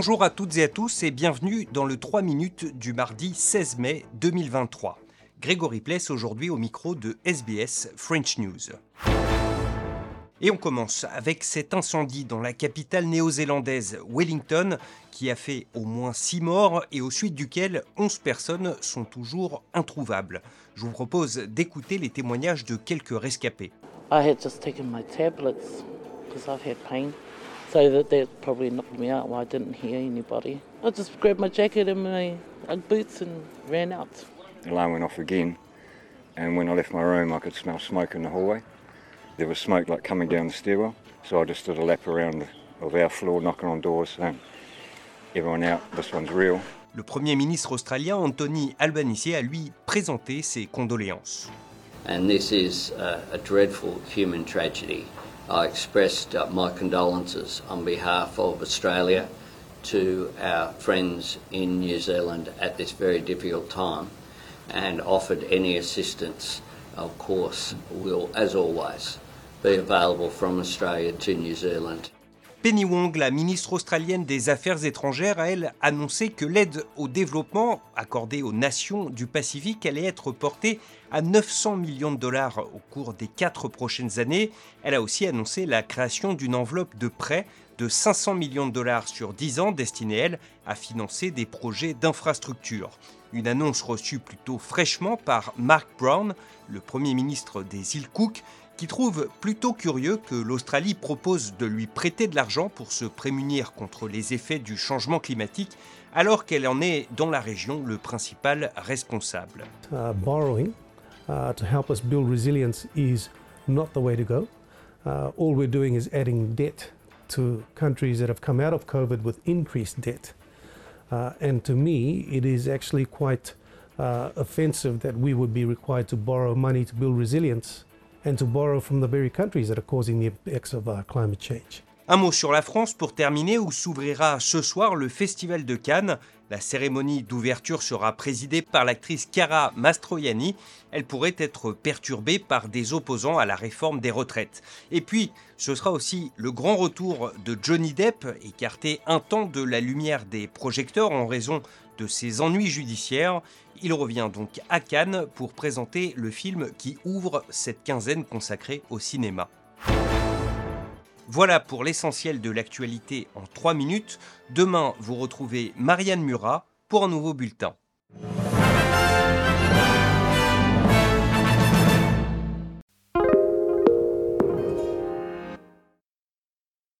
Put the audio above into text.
Bonjour à toutes et à tous et bienvenue dans le 3 minutes du mardi 16 mai 2023. Grégory Pless aujourd'hui au micro de SBS French News. Et on commence avec cet incendie dans la capitale néo-zélandaise Wellington qui a fait au moins 6 morts et au suite duquel 11 personnes sont toujours introuvables. Je vous propose d'écouter les témoignages de quelques rescapés. I had just taken my tablets because I've had pain. So that, that probably knocked me out while I didn't hear anybody. I just grabbed my jacket and my Ugg boots and ran out. The alarm went off again, and when I left my room, I could smell smoke in the hallway. There was smoke like coming down the stairwell, so I just did a lap around of our floor, knocking on doors, saying, "Everyone out, this one's real." Le Premier ministre australien Anthony Albanese a lui présenté ses condoléances. and this is a, a dreadful human tragedy. I expressed uh, my condolences on behalf of Australia to our friends in New Zealand at this very difficult time and offered any assistance, of course, will, as always, be available from Australia to New Zealand. Penny Wong, la ministre australienne des Affaires étrangères, a elle annoncé que l'aide au développement accordée aux nations du Pacifique allait être portée à 900 millions de dollars au cours des quatre prochaines années. Elle a aussi annoncé la création d'une enveloppe de prêts de 500 millions de dollars sur 10 ans destinée, elle, à financer des projets d'infrastructure. Une annonce reçue plutôt fraîchement par Mark Brown, le Premier ministre des îles Cook, qui trouve plutôt curieux que l'Australie propose de lui prêter de l'argent pour se prémunir contre les effets du changement climatique, alors qu'elle en est dans la région le principal responsable. Uh, borrowing uh, to help us build resilience is not the way to go. Uh, all we're doing is adding debt to countries that have come out of COVID with increased debt. Uh, and to me, it is actually quite uh, offensive that we would be required to borrow money to build resilience and to borrow from the very countries that are causing the effects of uh, climate change. Un mot sur la France pour terminer, où s'ouvrira ce soir le Festival de Cannes. La cérémonie d'ouverture sera présidée par l'actrice Chiara Mastroianni. Elle pourrait être perturbée par des opposants à la réforme des retraites. Et puis, ce sera aussi le grand retour de Johnny Depp, écarté un temps de la lumière des projecteurs en raison de ses ennuis judiciaires. Il revient donc à Cannes pour présenter le film qui ouvre cette quinzaine consacrée au cinéma. Voilà pour l'essentiel de l'actualité en 3 minutes. Demain, vous retrouvez Marianne Murat pour un nouveau bulletin.